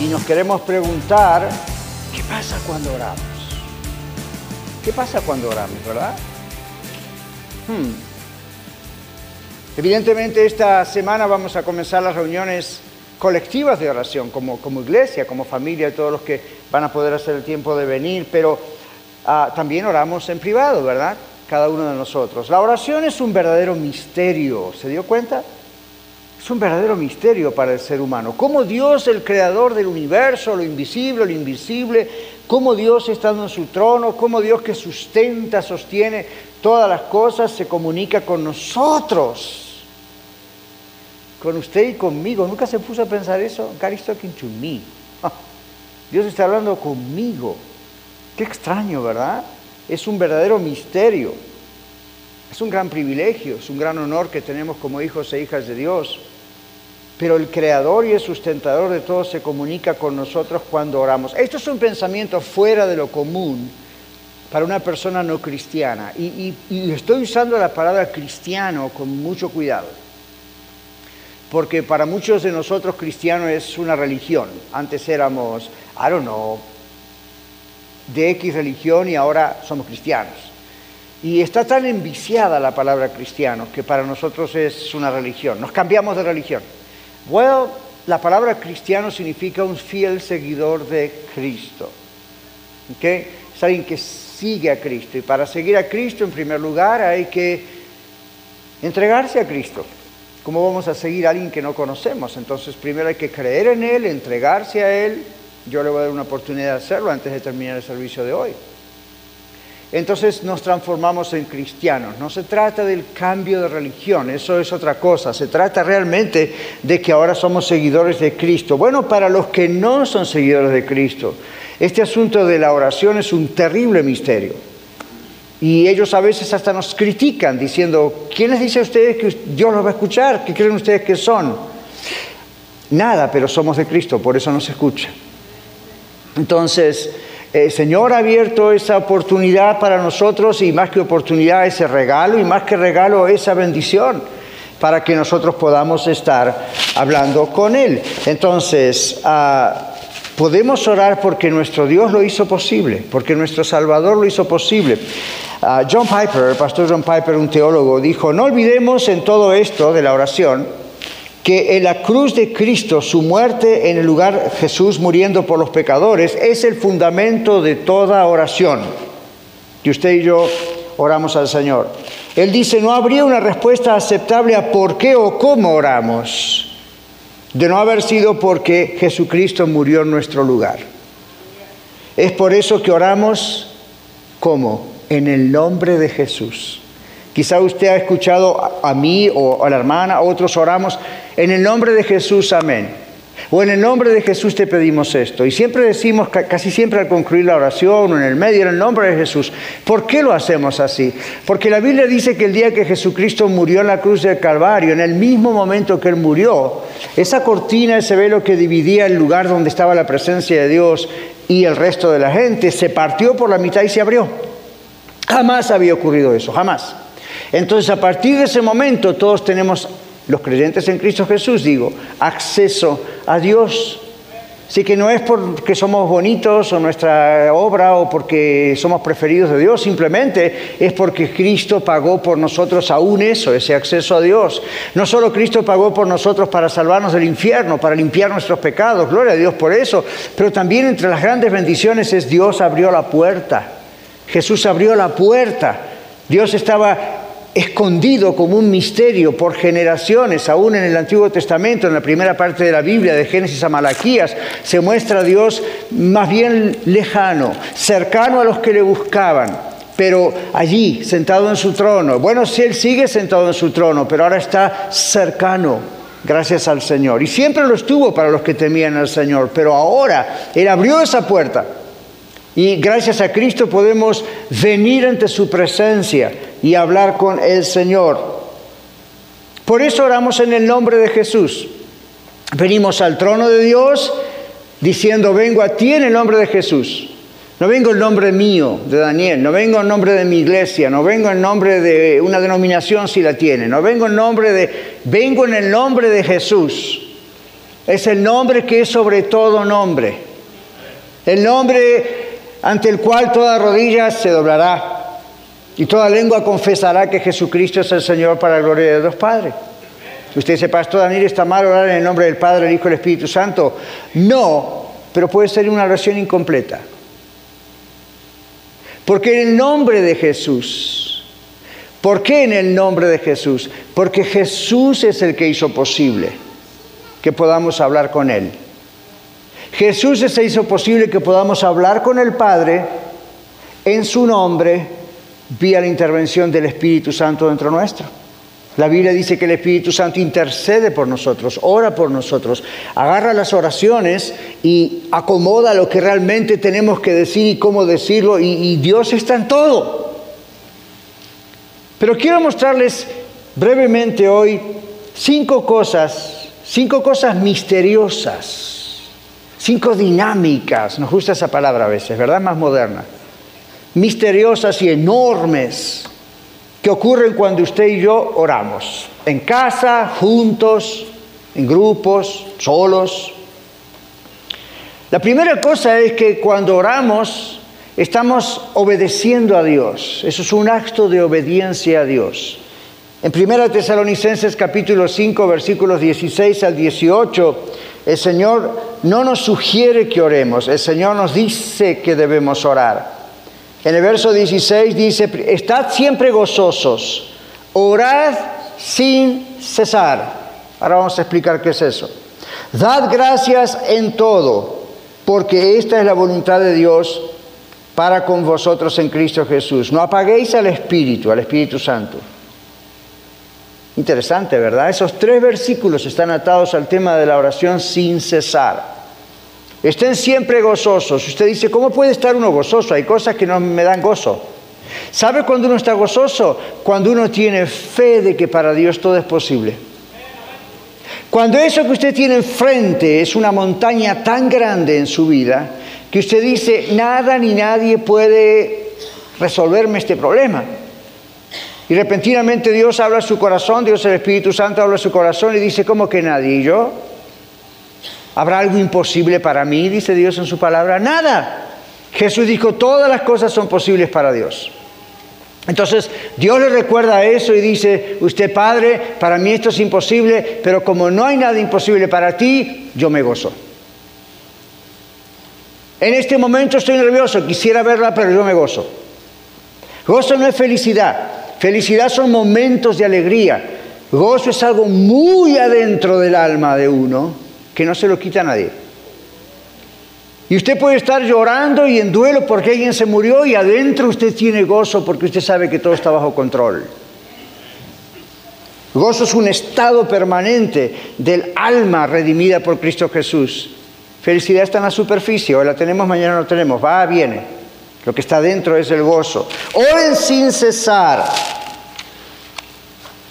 y nos queremos preguntar, ¿qué pasa cuando oramos? ¿Qué pasa cuando oramos, verdad? Hmm. Evidentemente esta semana vamos a comenzar las reuniones colectivas de oración, como, como iglesia, como familia, todos los que van a poder hacer el tiempo de venir, pero ah, también oramos en privado, ¿verdad? Cada uno de nosotros. La oración es un verdadero misterio, ¿se dio cuenta? Es un verdadero misterio para el ser humano. Cómo Dios, el creador del universo, lo invisible, lo invisible, cómo Dios estando en su trono, cómo Dios que sustenta, sostiene todas las cosas, se comunica con nosotros. Con usted y conmigo. ¿Nunca se puso a pensar eso? God is talking to me. Dios está hablando conmigo. Qué extraño, ¿verdad? Es un verdadero misterio. Es un gran privilegio, es un gran honor que tenemos como hijos e hijas de Dios. Pero el creador y el sustentador de todo se comunica con nosotros cuando oramos. Esto es un pensamiento fuera de lo común para una persona no cristiana. Y, estoy usando la palabra cristiano con mucho cuidado. Porque para muchos de nosotros cristiano es una religión. Antes éramos, I don't know, de X religión y ahora somos cristianos. Y está tan enviciada la palabra cristiano que para nosotros es una religión. Nos cambiamos de religión. Bueno, la palabra cristiano significa un fiel seguidor de Cristo. ¿Okay? Es alguien que sigue a Cristo. Y para seguir a Cristo, en primer lugar, hay que entregarse a Cristo. ¿Cómo vamos a seguir a alguien que no conocemos? Entonces, primero hay que creer en Él, entregarse a Él. Yo le voy a dar una oportunidad de hacerlo antes de terminar el servicio de hoy entonces nos transformamos en cristianos. No se trata del cambio de religión, eso es otra cosa. Se trata realmente de que ahora somos seguidores de Cristo. Bueno, para los que no son seguidores de Cristo, este asunto de la oración es un terrible misterio. Y ellos a veces hasta nos critican diciendo, ¿quién les dice a ustedes que Dios los va a escuchar? ¿Qué creen ustedes que son? Nada, pero somos de Cristo, por eso nos escucha. Entonces, el Señor ha abierto esa oportunidad para nosotros y más que oportunidad, ese regalo y más que regalo, esa bendición para que nosotros podamos estar hablando con Él. Entonces, ah, podemos orar porque nuestro Dios lo hizo posible, porque nuestro Salvador lo hizo posible. Ah, John Piper, el pastor John Piper, un teólogo, dijo, no olvidemos en todo esto de la oración, que en la cruz de Cristo, su muerte en el lugar Jesús muriendo por los pecadores, es el fundamento de toda oración. Que usted y yo oramos al Señor. Él dice, no habría una respuesta aceptable a por qué o cómo oramos, de no haber sido porque Jesucristo murió en nuestro lugar. Es por eso que oramos como en el nombre de Jesús. Quizá usted ha escuchado a mí o a la hermana, otros oramos en el nombre de Jesús, amén. O en el nombre de Jesús te pedimos esto. Y siempre decimos, casi siempre al concluir la oración o en el medio, en el nombre de Jesús. ¿Por qué lo hacemos así? Porque la Biblia dice que el día que Jesucristo murió en la cruz del Calvario, en el mismo momento que Él murió, esa cortina, ese velo que dividía el lugar donde estaba la presencia de Dios y el resto de la gente, se partió por la mitad y se abrió. Jamás había ocurrido eso, jamás. Entonces, a partir de ese momento, todos tenemos, los creyentes en Cristo Jesús, digo, acceso a Dios. Así que no es porque somos bonitos o nuestra obra o porque somos preferidos de Dios, simplemente es porque Cristo pagó por nosotros aún eso, ese acceso a Dios. No solo Cristo pagó por nosotros para salvarnos del infierno, para limpiar nuestros pecados, gloria a Dios por eso, pero también entre las grandes bendiciones es Dios abrió la puerta. Jesús abrió la puerta. Dios estaba escondido como un misterio por generaciones, aún en el Antiguo Testamento, en la primera parte de la Biblia, de Génesis a Malaquías, se muestra a Dios más bien lejano, cercano a los que le buscaban, pero allí, sentado en su trono. Bueno, si Él sigue sentado en su trono, pero ahora está cercano. gracias al Señor. Y siempre lo estuvo para los que temían al Señor, pero ahora Él abrió esa puerta. Y gracias a Cristo podemos venir ante su presencia y hablar con el Señor. Por eso oramos en el nombre de Jesús. Venimos al trono de Dios diciendo, vengo a ti en el nombre de Jesús. No vengo en nombre mío, de Daniel, no vengo en nombre de mi iglesia, no vengo en nombre de una denominación si la tiene, no vengo en nombre de, vengo en el nombre de Jesús. Es el nombre que es sobre todo nombre. El nombre ante el cual toda rodilla se doblará y toda lengua confesará que Jesucristo es el Señor para la gloria de Dios Padre. Usted dice, Pastor Daniel, ¿está mal orar en el nombre del Padre, el Hijo y el Espíritu Santo? No, pero puede ser una oración incompleta. Porque en el nombre de Jesús, ¿por qué en el nombre de Jesús? Porque Jesús es el que hizo posible que podamos hablar con Él. Jesús es el que hizo posible que podamos hablar con el Padre en su nombre vía la intervención del Espíritu Santo dentro nuestro. La Biblia dice que el Espíritu Santo intercede por nosotros, ora por nosotros, agarra las oraciones y acomoda lo que realmente tenemos que decir y cómo decirlo, y, Dios está en todo. Pero quiero mostrarles brevemente hoy cinco cosas, cinco cosas misteriosas, cinco dinámicas, nos gusta esa palabra a veces, ¿verdad? Más moderna. Misteriosas y enormes que ocurren cuando usted y yo oramos, en casa, juntos, en grupos, solos. La primera cosa es que cuando oramos estamos obedeciendo a Dios. Eso es un acto de obediencia a Dios. En 1 Tesalonicenses capítulo 5 versículos 16 al 18, el Señor no nos sugiere que oremos, el Señor nos dice que debemos orar. En el verso 16 dice, estad siempre gozosos, orad sin cesar. Ahora vamos a explicar qué es eso. Dad gracias en todo, porque esta es la voluntad de Dios para con vosotros en Cristo Jesús. No apaguéis al Espíritu, al Espíritu Santo. Interesante, ¿verdad? Esos tres versículos están atados al tema de la oración sin cesar. Estén siempre gozosos. Usted dice, ¿cómo puede estar uno gozoso? Hay cosas que no me dan gozo. ¿Sabe cuando uno está gozoso? Cuando uno tiene fe de que para Dios todo es posible. Cuando eso que usted tiene enfrente es una montaña tan grande en su vida que usted dice, nada ni nadie puede resolverme este problema. Y repentinamente Dios habla a su corazón, Dios el Espíritu Santo habla a su corazón y dice, ¿cómo que nadie? ¿Y yo? ¿Habrá algo imposible para mí? Dice Dios en su palabra. Nada. Jesús dijo, todas las cosas son posibles para Dios. Entonces Dios le recuerda eso y dice, usted Padre, para mí esto es imposible, pero como no hay nada imposible para ti, yo me gozo. En este momento estoy nervioso, quisiera verla, pero yo me gozo. Gozo no es felicidad, felicidad son momentos de alegría. Gozo es algo muy adentro del alma de uno que no se lo quita a nadie. Y usted puede estar llorando y en duelo porque alguien se murió y adentro usted tiene gozo porque usted sabe que todo está bajo control. Gozo es un estado permanente del alma redimida por Cristo Jesús. Felicidad está en la superficie, hoy la tenemos, mañana no tenemos, va, viene. Lo que está dentro es el gozo. Oren sin cesar.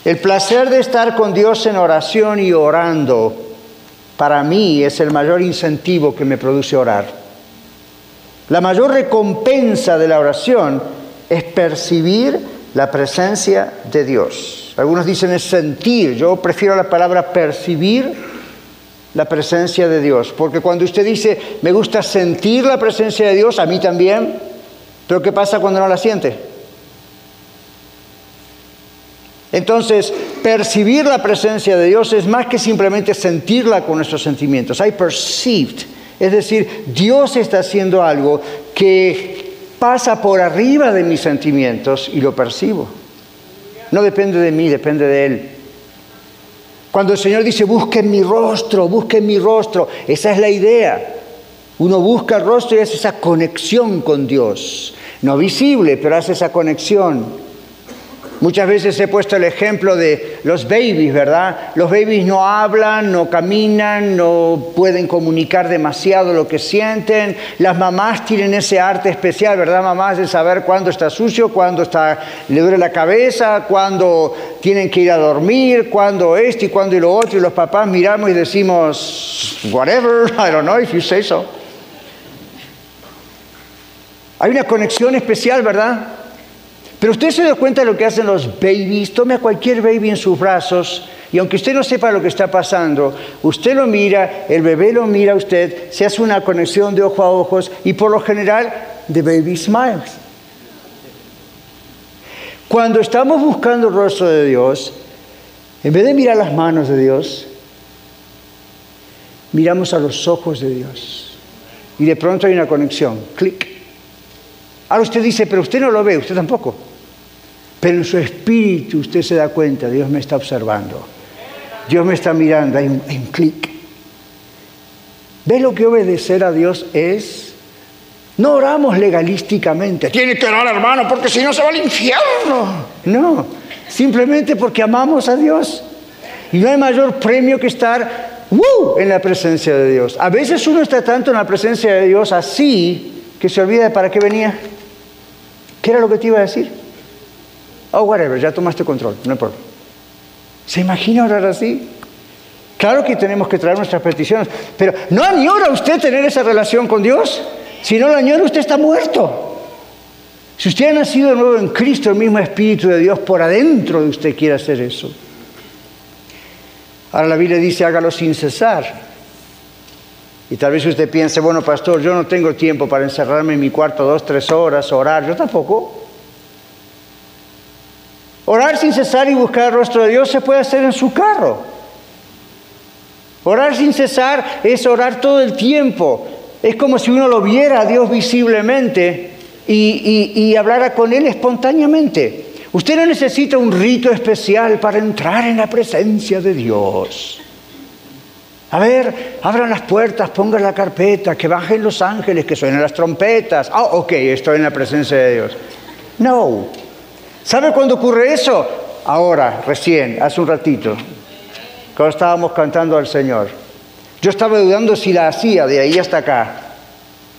El placer de estar con Dios en oración y orando para mí es el mayor incentivo que me produce orar. La mayor recompensa de la oración es percibir la presencia de Dios. Algunos dicen es sentir, yo prefiero la palabra percibir la presencia de Dios, porque cuando usted dice me gusta sentir la presencia de Dios, a mí también, pero ¿qué pasa cuando no la siente? Entonces, percibir la presencia de Dios es más que simplemente sentirla con nuestros sentimientos. I perceived. Es decir, Dios está haciendo algo que pasa por arriba de mis sentimientos y lo percibo. No depende de mí, depende de Él. Cuando el Señor dice, busquen mi rostro, busquen mi rostro, esa es la idea. Uno busca el rostro y hace esa conexión con Dios. No visible, pero hace esa conexión. Muchas veces he puesto el ejemplo de los babies, ¿verdad? Los babies no hablan, no caminan, no pueden comunicar demasiado lo que sienten. Las mamás tienen ese arte especial, ¿verdad, mamás? De saber cuándo está sucio, cuándo está, le duele la cabeza, cuándo tienen que ir a dormir, cuándo esto y cuándo y lo otro. Y los papás miramos y decimos, whatever, I don't know if you say so. Hay una conexión especial, ¿verdad? Pero usted se da cuenta de lo que hacen los babies. Tome a cualquier baby en sus brazos y aunque usted no sepa lo que está pasando, usted lo mira, el bebé lo mira a usted, se hace una conexión de ojo a ojos y por lo general, the baby smiles. Cuando estamos buscando el rostro de Dios, en vez de mirar las manos de Dios, miramos a los ojos de Dios. Y de pronto hay una conexión, clic. Ahora usted dice, pero usted no lo ve, usted tampoco. Pero en su espíritu usted se da cuenta, Dios me está observando. Dios me está mirando, hay un, clic. ¿Ve lo que obedecer a Dios es? No oramos legalísticamente. Tiene que orar, hermano, porque si no se va al infierno. No, simplemente porque amamos a Dios. Y no hay mayor premio que estar en la presencia de Dios. A veces uno está tanto en la presencia de Dios así que se olvida de para qué venía. ¿Qué era lo que te iba a decir? Oh, whatever, ya tomaste control, no hay problema. ¿Se imagina orar así? Claro que tenemos que traer nuestras peticiones, pero ¿no añora usted tener esa relación con Dios? Si no la añora, usted está muerto. Si usted ha nacido de nuevo en Cristo, el mismo Espíritu de Dios por adentro de usted quiere hacer eso. Ahora la Biblia dice, hágalo sin cesar. Y tal vez usted piense, bueno, pastor, yo no tengo tiempo para encerrarme en mi cuarto dos, tres horas, orar. Yo tampoco. Sin cesar y buscar el rostro de Dios se puede hacer en su carro. Orar sin cesar es orar todo el tiempo. Es como si uno lo viera a Dios visiblemente y, y hablara con Él espontáneamente. Usted no necesita un rito especial para entrar en la presencia de Dios. A ver, abran las puertas, pongan la carpeta, que bajen los ángeles, que suenen las trompetas. Ah, ok, estoy en la presencia de Dios. No, ¿Sabe cuándo ocurre eso? Ahora, recién, hace un ratito, cuando estábamos cantando al Señor. Yo estaba dudando si la hacía de ahí hasta acá.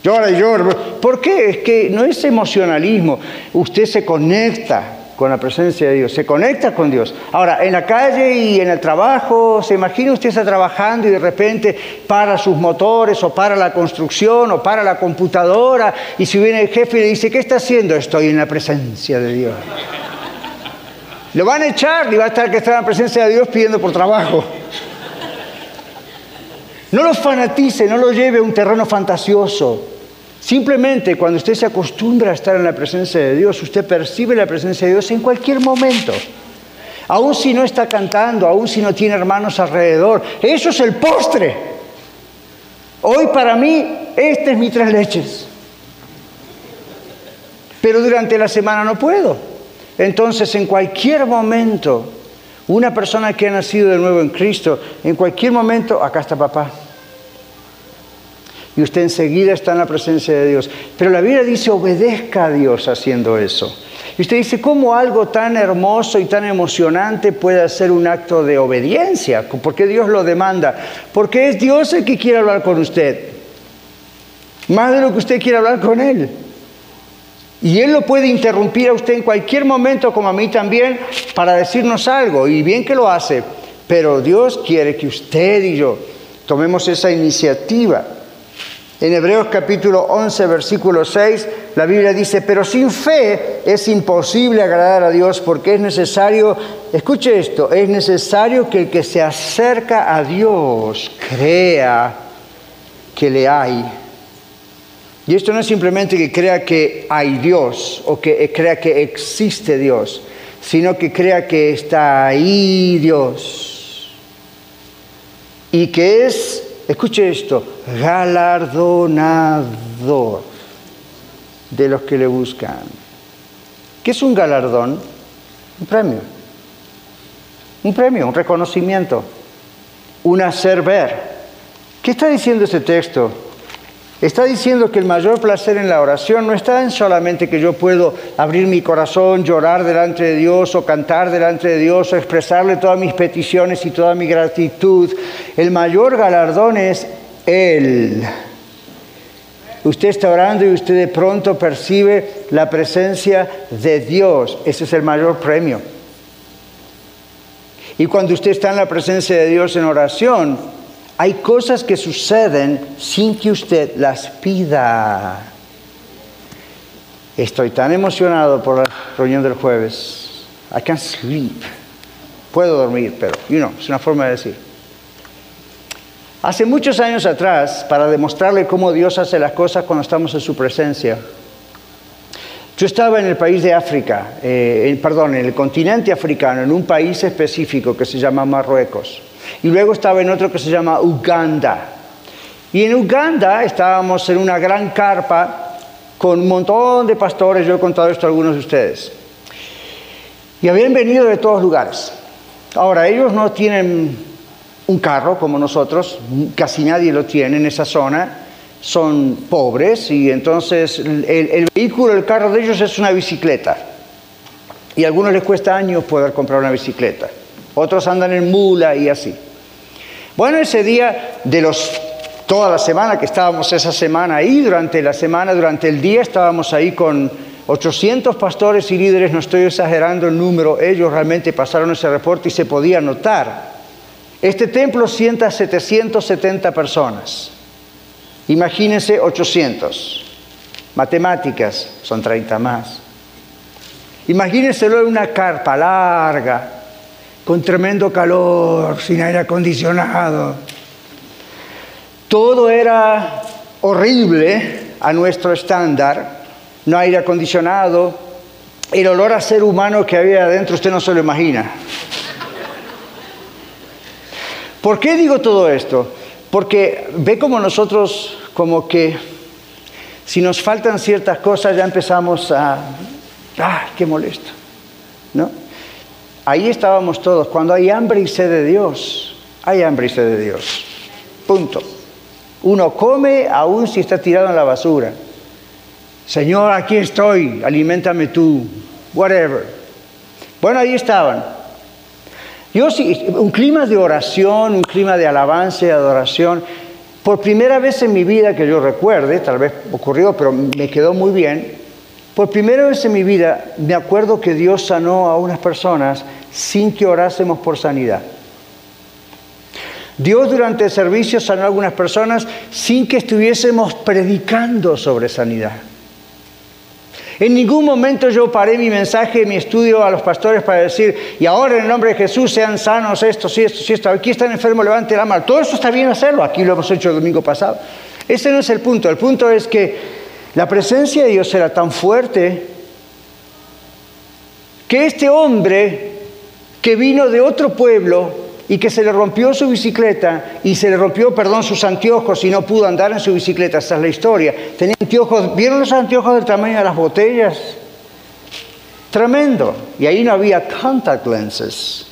Llora y llora. ¿Por qué? Es que no es emocionalismo. Usted se conecta con la presencia de Dios, se conecta con Dios. Ahora, en la calle y en el trabajo, se imagina usted está trabajando y de repente para sus motores o para la construcción o para la computadora y si viene el jefe y le dice, ¿qué está haciendo? Estoy en la presencia de Dios. Lo van a echar y va a estar que está en la presencia de Dios pidiendo por trabajo. No lo fanatice, no lo lleve a un terreno fantasioso. Simplemente cuando usted se acostumbra a estar en la presencia de Dios, usted percibe la presencia de Dios en cualquier momento. Aún si no está cantando, aún si no tiene hermanos alrededor. Eso es el postre. Hoy para mí, este es mi tres leches. Pero durante la semana no puedo. Entonces, en cualquier momento, una persona que ha nacido de nuevo en Cristo, en cualquier momento, acá está papá. Y usted enseguida está en la presencia de Dios. Pero la Biblia dice, obedezca a Dios haciendo eso. Y usted dice, ¿cómo algo tan hermoso y tan emocionante puede ser un acto de obediencia? ¿Por qué Dios lo demanda? Porque es Dios el que quiere hablar con usted. Más de lo que usted quiere hablar con Él. Y Él lo puede interrumpir a usted en cualquier momento, como a mí también, para decirnos algo. Y bien que lo hace. Pero Dios quiere que usted y yo tomemos esa iniciativa. En Hebreos capítulo 11, versículo 6, la Biblia dice, pero sin fe es imposible agradar a Dios porque es necesario, escuche esto, es necesario que el que se acerca a Dios crea que le hay y esto no es simplemente que crea que hay Dios o que crea que existe Dios, sino que crea que está ahí Dios. Y que es, escuche esto, galardonador de los que le buscan. ¿Qué es un galardón? Un premio. Un premio, un reconocimiento, un hacer ver. ¿Qué está diciendo este texto? Está diciendo que el mayor placer en la oración no está en solamente que yo puedo abrir mi corazón, llorar delante de Dios o cantar delante de Dios o expresarle todas mis peticiones y toda mi gratitud. El mayor galardón es Él. Usted está orando y usted de pronto percibe la presencia de Dios. Ese es el mayor premio. Y cuando usted está en la presencia de Dios en oración, hay cosas que suceden sin que usted las pida. Estoy tan emocionado por la reunión del jueves. I can't sleep. Puedo dormir, pero, you know, es una forma de decir. Hace muchos años atrás, para demostrarle cómo Dios hace las cosas cuando estamos en su presencia, yo estaba en el país de África, eh, perdón, en el continente africano, en un país específico que se llama Marruecos. Y luego estaba en otro que se llama Uganda. Y en Uganda estábamos en una gran carpa con un montón de pastores, yo he contado esto a algunos de ustedes. Y habían venido de todos lugares. Ahora, ellos no tienen un carro como nosotros, casi nadie lo tiene en esa zona, son pobres y entonces el, vehículo, el carro de ellos es una bicicleta. Y a algunos les cuesta años poder comprar una bicicleta otros andan en mula y así. Bueno, ese día de los toda la semana que estábamos esa semana ahí, durante la semana, durante el día estábamos ahí con 800 pastores y líderes, no estoy exagerando el número, ellos realmente pasaron ese reporte y se podía notar. Este templo sienta 770 personas. Imagínense 800. Matemáticas, son 30 más. Imagínenselo en una carpa larga, con tremendo calor, sin aire acondicionado. Todo era horrible a nuestro estándar, no aire acondicionado, el olor a ser humano que había adentro usted no se lo imagina. ¿Por qué digo todo esto? Porque ve como nosotros, como que si nos faltan ciertas cosas ya empezamos a, ¡ah, qué molesto! ¿No? Ahí estábamos todos. Cuando hay hambre y sed de Dios, hay hambre y sed de Dios. Punto. Uno come aún si está tirado en la basura. Señor, aquí estoy, alimentame tú, whatever. Bueno, ahí estaban. Yo sí, un clima de oración, un clima de alabanza y adoración. Por primera vez en mi vida que yo recuerde, tal vez ocurrió, pero me quedó muy bien. Por primera vez en mi vida me acuerdo que Dios sanó a unas personas sin que orásemos por sanidad. Dios durante el servicio sanó a algunas personas sin que estuviésemos predicando sobre sanidad. En ningún momento yo paré mi mensaje, mi estudio a los pastores para decir, y ahora en el nombre de Jesús sean sanos estos y estos y estos. Aquí están enfermos, levante la mano. Todo eso está bien hacerlo. Aquí lo hemos hecho el domingo pasado. Ese no es el punto. El punto es que la presencia de Dios era tan fuerte que este hombre que vino de otro pueblo y que se le rompió su bicicleta y se le rompió, perdón, sus anteojos y no pudo andar en su bicicleta. Esa es la historia. Anteojos, ¿vieron los anteojos del tamaño de las botellas? Tremendo. Y ahí no había contact lenses.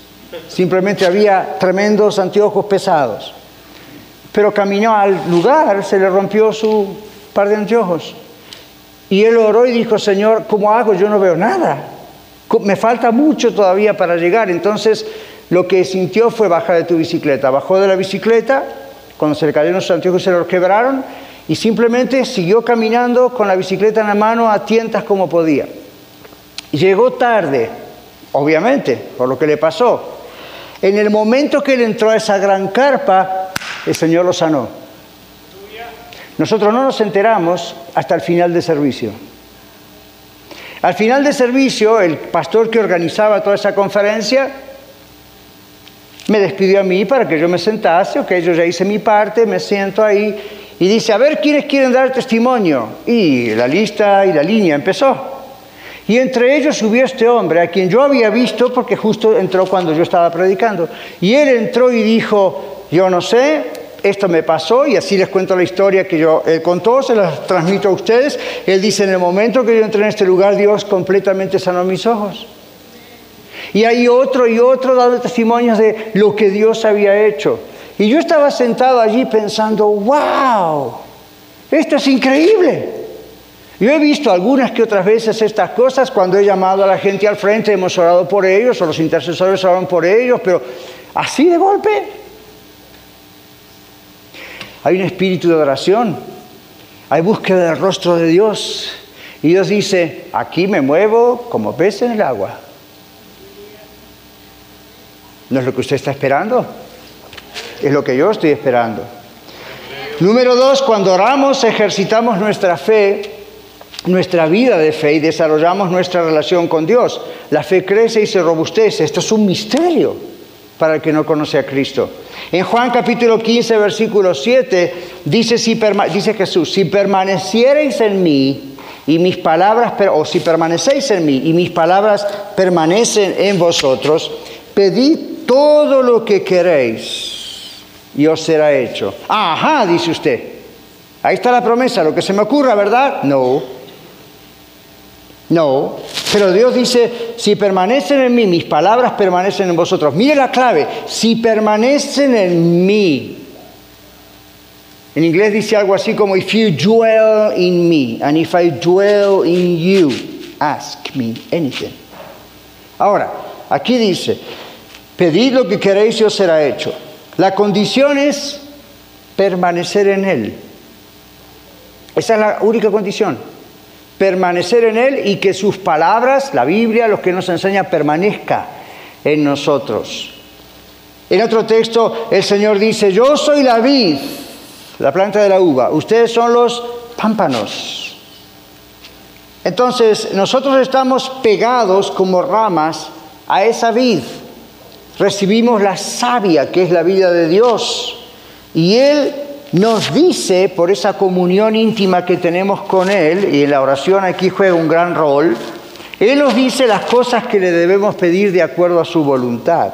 Simplemente había tremendos anteojos pesados. Pero caminó al lugar, se le rompió su par de anteojos. Y él oró y dijo, Señor, ¿cómo hago? Yo no veo nada me falta mucho todavía para llegar. Entonces lo que sintió fue bajar de tu bicicleta. Bajó de la bicicleta, cuando se le cayeron los anteojos se los quebraron, y simplemente siguió caminando con la bicicleta en la mano a tientas como podía. Llegó tarde, obviamente, por lo que le pasó. En el momento que él entró a esa gran carpa, el Señor lo sanó. Nosotros no nos enteramos hasta el final del servicio. Al final del servicio, el pastor que organizaba toda esa conferencia me despidió a mí para que yo me sentase, ok, yo ya hice mi parte, me siento ahí y dice, a ver quiénes quieren dar testimonio. Y la lista y la línea empezó. Y entre ellos subió este hombre, a quien yo había visto porque justo entró cuando yo estaba predicando. Y él entró y dijo, yo no sé, esto me pasó y así les cuento la historia que yo, él contó, se la transmito a ustedes. Él dice, en el momento que yo entré en este lugar, Dios completamente sanó mis ojos. Y hay otro y otro dando testimonios de lo que Dios había hecho. Y yo estaba sentado allí pensando, wow, Esto es increíble. Yo he visto algunas que otras veces estas cosas cuando he llamado a la gente al frente, hemos orado por ellos o los intercesores oraron por ellos, pero así de golpe. Hay un espíritu de oración, hay búsqueda del rostro de Dios. Y Dios dice, aquí me muevo como pez en el agua. ¿No es lo que usted está esperando? Es lo que yo estoy esperando. Número dos, cuando oramos ejercitamos nuestra fe, nuestra vida de fe y desarrollamos nuestra relación con Dios. La fe crece y se robustece. Esto es un misterio para el que no conoce a Cristo. En Juan capítulo 15, versículo 7, dice, si Jesús, si permaneciereis en mí y mis palabras, o si permanecéis en mí y mis palabras permanecen en vosotros, pedid todo lo que queréis y os será hecho. Ajá, dice usted. Ahí está la promesa, lo que se me ocurra, ¿verdad? No. No. Pero Dios dice, si permanecen en mí, mis palabras permanecen en vosotros. Mire la clave, si permanecen en mí. En inglés dice algo así como, if you dwell in me, and if I dwell in you, ask me anything. Ahora, aquí dice, pedid lo que queréis y os será hecho. La condición es permanecer en Él. Esa es la única condición. Permanecer en Él y que sus palabras, la Biblia, lo que nos enseña, permanezca en nosotros. En otro texto, el Señor dice, yo soy la vid, la planta de la uva, ustedes son los pámpanos. Entonces, nosotros estamos pegados como ramas a esa vid recibimos la savia, que es la vida de Dios. Y Él nos dice, por esa comunión íntima que tenemos con Él, y la oración aquí juega un gran rol, Él nos dice las cosas que le debemos pedir de acuerdo a su voluntad.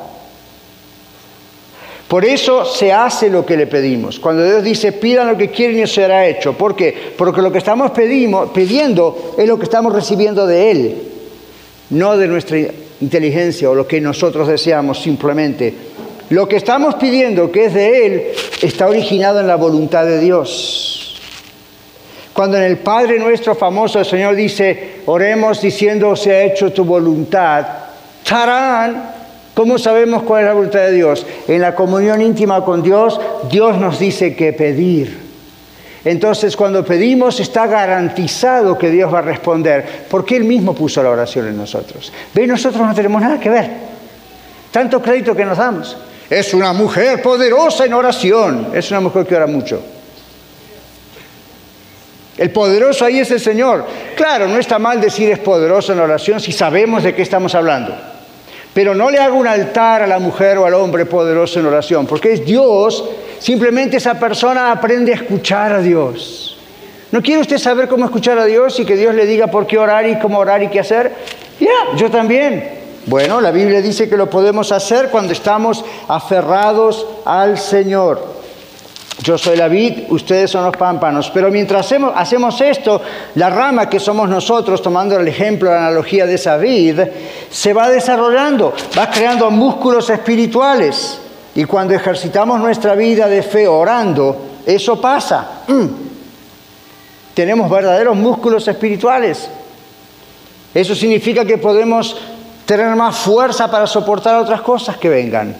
Por eso se hace lo que le pedimos. Cuando Dios dice, pidan lo que quieren y será hecho. ¿Por qué? Porque lo que estamos pidiendo es lo que estamos recibiendo de Él, no de nuestra inteligencia o lo que nosotros deseamos simplemente. Lo que estamos pidiendo, que es de Él, está originado en la voluntad de Dios. Cuando en el Padre nuestro famoso el Señor dice, oremos diciendo, se ha hecho tu voluntad, tarán, ¿cómo sabemos cuál es la voluntad de Dios? En la comunión íntima con Dios, Dios nos dice que pedir. Entonces, cuando pedimos, está garantizado que Dios va a responder, porque Él mismo puso la oración en nosotros. Ve, nosotros no tenemos nada que ver. Tanto crédito que nos damos. Es una mujer poderosa en oración. Es una mujer que ora mucho. El poderoso ahí es el Señor. Claro, no está mal decir es poderoso en oración si sabemos de qué estamos hablando. Pero no le haga un altar a la mujer o al hombre poderoso en oración, porque es Dios Simplemente esa persona aprende a escuchar a Dios. ¿No quiere usted saber cómo escuchar a Dios y que Dios le diga por qué orar y cómo orar y qué hacer? Ya, yo también. Bueno, la Biblia dice que lo podemos hacer cuando estamos aferrados al Señor. Yo soy la vid, ustedes son los pámpanos. Pero mientras hacemos, hacemos, esto, la rama que somos nosotros, tomando el ejemplo, la analogía de esa vid, se va desarrollando, va creando músculos espirituales. Y cuando ejercitamos nuestra vida de fe orando, eso pasa. Mm. Tenemos verdaderos músculos espirituales. Eso significa que podemos tener más fuerza para soportar otras cosas que vengan.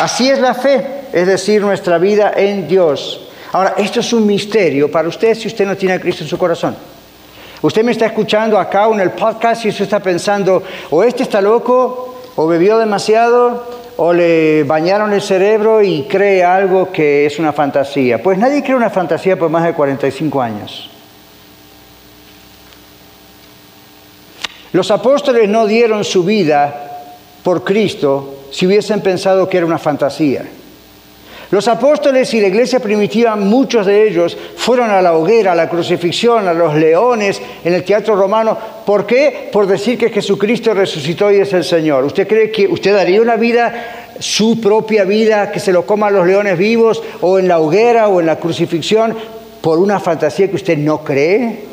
Así es la fe, es decir, nuestra vida en Dios. Ahora, esto es un misterio para usted si usted no tiene a Cristo en su corazón. Usted me está escuchando acá en el podcast y usted está pensando, o este está loco, o bebió demasiado o le bañaron el cerebro y cree algo que es una fantasía. Pues nadie cree una fantasía por más de 45 años. Los apóstoles no dieron su vida por Cristo si hubiesen pensado que era una fantasía. Los apóstoles y la iglesia primitiva, muchos de ellos, fueron a la hoguera, a la crucifixión, a los leones en el teatro romano. ¿Por qué? Por decir que Jesucristo resucitó y es el Señor. ¿Usted cree que usted daría una vida, su propia vida, que se lo coman los leones vivos, o en la hoguera o en la crucifixión, por una fantasía que usted no cree?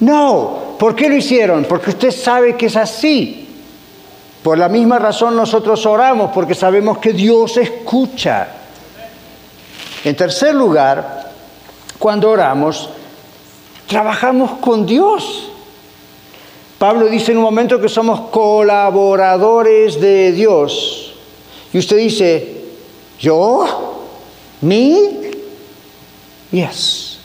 No. ¿Por qué lo hicieron? Porque usted sabe que es así. Por la misma razón nosotros oramos, porque sabemos que Dios escucha. En tercer lugar, cuando oramos, trabajamos con Dios. Pablo dice en un momento que somos colaboradores de Dios. Y usted dice, ¿yo? ¿Me? Yes.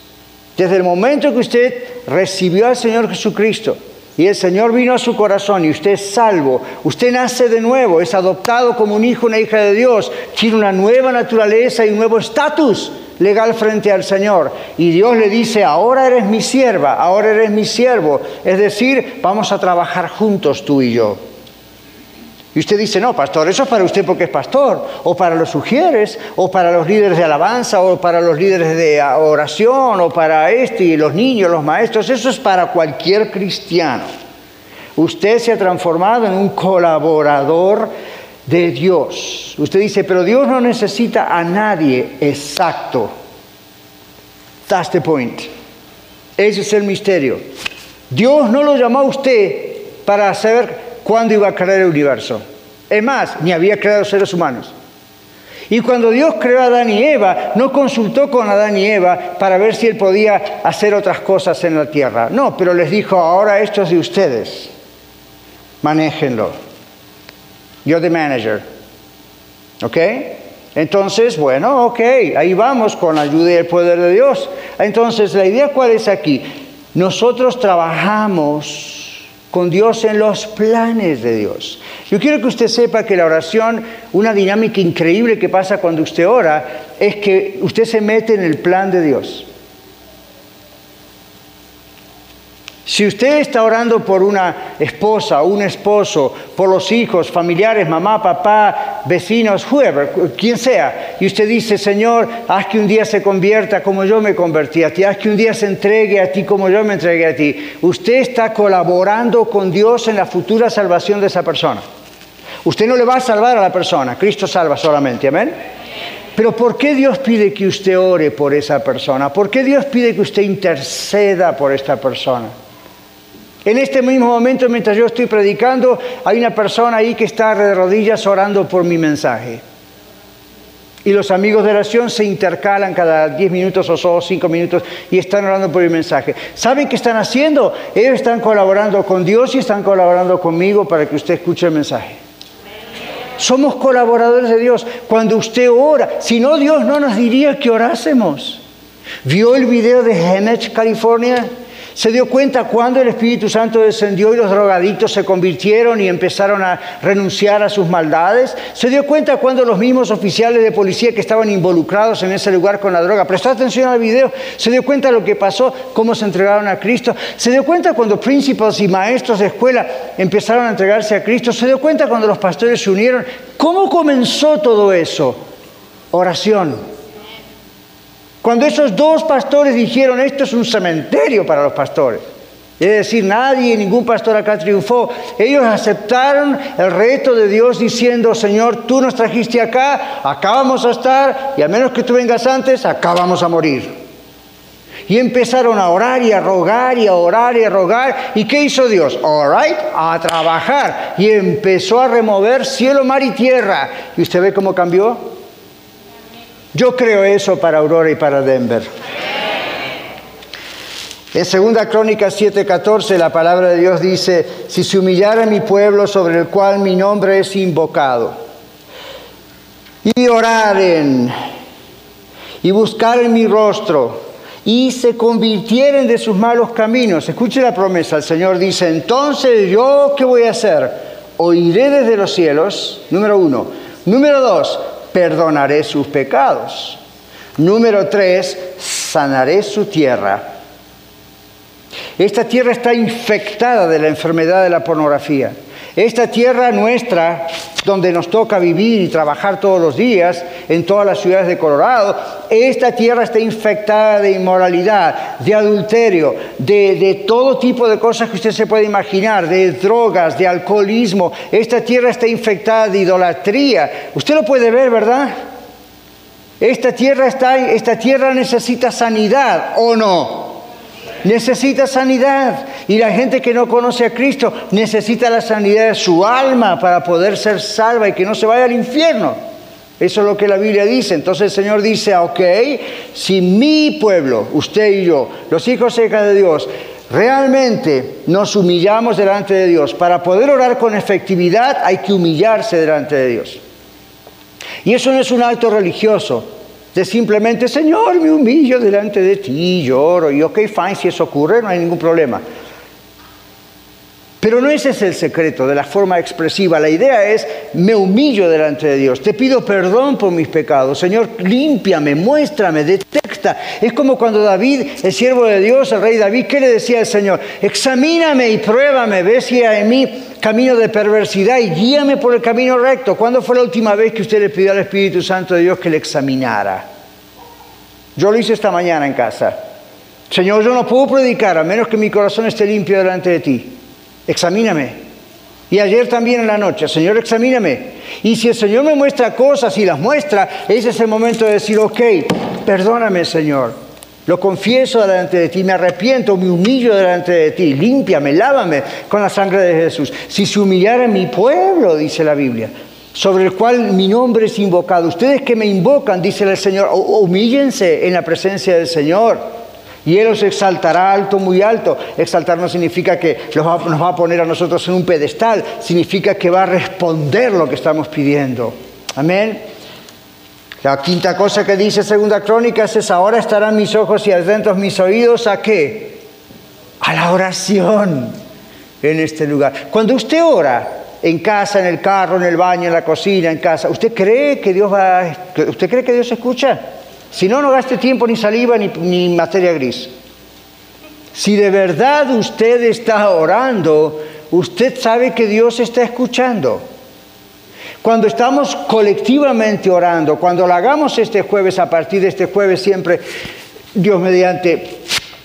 Desde el momento que usted recibió al Señor Jesucristo y el Señor vino a su corazón y usted es salvo, usted nace de nuevo, es adoptado como un hijo, una hija de Dios, tiene una nueva naturaleza y un nuevo estatus legal frente al Señor. Y Dios le dice, ahora eres mi sierva, ahora eres mi siervo. Es decir, vamos a trabajar juntos tú y yo. Y usted dice, no, pastor, eso es para usted porque es pastor, o para los sugieres, o para los líderes de alabanza, o para los líderes de oración, o para este y los niños, los maestros, eso es para cualquier cristiano. Usted se ha transformado en un colaborador de Dios. Usted dice, pero Dios no necesita a nadie exacto. That's the point. Ese es el misterio. Dios no lo llamó a usted para saber cuándo iba a crear el universo. Es más, ni había creado seres humanos. Y cuando Dios creó a Adán y Eva, no consultó con Adán y Eva para ver si él podía hacer otras cosas en la tierra. No, pero les dijo, ahora esto es de ustedes. Manéjenlo. You're the manager. ¿Ok? Entonces, bueno, ok, ahí vamos con la ayuda y el poder de Dios. Entonces, la idea cuál es aquí? Nosotros trabajamos con Dios en los planes de Dios. Yo quiero que usted sepa que la oración, una dinámica increíble que pasa cuando usted ora, es que usted se mete en el plan de Dios. Si usted está orando por una esposa, un esposo, por los hijos, familiares, mamá, papá, vecinos, whoever, quien sea, y usted dice, Señor, haz que un día se convierta como yo me convertí a ti, haz que un día se entregue a ti como yo me entregué a ti, usted está colaborando con Dios en la futura salvación de esa persona. Usted no le va a salvar a la persona, Cristo salva solamente, amén. Pero ¿por qué Dios pide que usted ore por esa persona? ¿Por qué Dios pide que usted interceda por esta persona? En este mismo momento, mientras yo estoy predicando, hay una persona ahí que está de rodillas orando por mi mensaje. Y los amigos de oración se intercalan cada 10 minutos o solo 5 minutos y están orando por mi mensaje. ¿Saben qué están haciendo? Ellos están colaborando con Dios y están colaborando conmigo para que usted escuche el mensaje. Somos colaboradores de Dios. Cuando usted ora, si no Dios no nos diría que orásemos. ¿Vio el video de Hemet, California? Se dio cuenta cuando el Espíritu Santo descendió y los drogadictos se convirtieron y empezaron a renunciar a sus maldades. Se dio cuenta cuando los mismos oficiales de policía que estaban involucrados en ese lugar con la droga, prestó atención al video, se dio cuenta de lo que pasó, cómo se entregaron a Cristo. Se dio cuenta cuando príncipes y maestros de escuela empezaron a entregarse a Cristo. Se dio cuenta cuando los pastores se unieron. ¿Cómo comenzó todo eso? Oración cuando esos dos pastores dijeron, esto es un cementerio para los pastores, es decir, nadie, ningún pastor acá triunfó. Ellos aceptaron el reto de Dios diciendo, Señor, tú nos trajiste acá, acá vamos a estar, y a menos que tú vengas antes, acá vamos a morir. Y empezaron a orar y a rogar y a orar y a rogar. ¿Y qué hizo Dios? All right, a trabajar. Y empezó a remover cielo, mar y tierra. ¿Y usted ve cómo cambió? Yo creo eso para Aurora y para Denver. En 2 Crónicas 7:14 la palabra de Dios dice, si se humillara mi pueblo sobre el cual mi nombre es invocado, y oraren, y buscaren mi rostro, y se convirtieren de sus malos caminos. Escuche la promesa, el Señor dice, entonces yo qué voy a hacer? Oiré desde los cielos, número uno. Número dos, perdonaré sus pecados. Número tres, sanaré su tierra. Esta tierra está infectada de la enfermedad de la pornografía. Esta tierra nuestra, donde nos toca vivir y trabajar todos los días, en todas las ciudades de Colorado, esta tierra está infectada de inmoralidad, de adulterio, de, de, todo tipo de cosas que usted se puede imaginar, de drogas, de alcoholismo. Esta tierra está infectada de idolatría. Usted lo puede ver, ¿verdad? Esta tierra, está, esta tierra necesita sanidad, ¿o no? Necesita sanidad. Y la gente que no conoce a Cristo necesita la sanidad de su alma para poder ser salva y que no se vaya al infierno. Eso es lo que la Biblia dice. Entonces el Señor dice, ok, si mi pueblo, usted y yo, los hijos hijas de Dios, realmente nos humillamos delante de Dios, para poder orar con efectividad hay que humillarse delante de Dios. Y eso no es un acto religioso, de simplemente, Señor, me humillo delante de ti, lloro, y ok, fine, si eso ocurre, no hay ningún problema. Pero no ese es el secreto de la forma expresiva. La idea es, me humillo delante de Dios, te pido perdón por mis pecados. Señor, límpiame, muéstrame, Es como cuando David, el siervo de Dios, el rey David, ¿qué le decía al Señor? Examíname y pruébame, ve si hay en mí camino de perversidad y guíame por el camino recto. ¿Cuándo fue la última vez que usted le pidió al Espíritu Santo de Dios que le examinara? Yo lo hice esta mañana en casa. Señor, yo no puedo predicar a menos que mi corazón esté limpio delante de ti examíname. Y ayer también en la noche, Señor, examíname. Y si el Señor me muestra cosas y las muestra, ese es el momento de decir, ok, perdóname, Señor. Lo confieso delante de ti, me arrepiento, me humillo delante de ti, límpiame, lávame con la sangre de Jesús. Si se humillara mi pueblo, dice la Biblia, sobre el cual mi nombre es invocado, ustedes que me invocan, dice el Señor, humíllense en la presencia del Señor. Y Él os exaltará alto, muy alto. Exaltar no significa que nos va a poner a nosotros en un pedestal, significa que va a responder lo que estamos pidiendo. Amén. La quinta cosa que dice Segunda Crónica es, ahora estarán mis ojos y atentos mis oídos a qué? A la oración en este lugar. Cuando usted ora en casa, en el carro, en el baño, en la cocina, en casa, ¿usted cree que Dios va, usted cree que Dios escucha? Si no, no gaste tiempo ni saliva ni, materia gris. Si de verdad usted está orando, usted sabe que Dios está escuchando. Cuando estamos colectivamente orando, cuando lo hagamos este jueves, a partir de este jueves siempre, Dios mediante,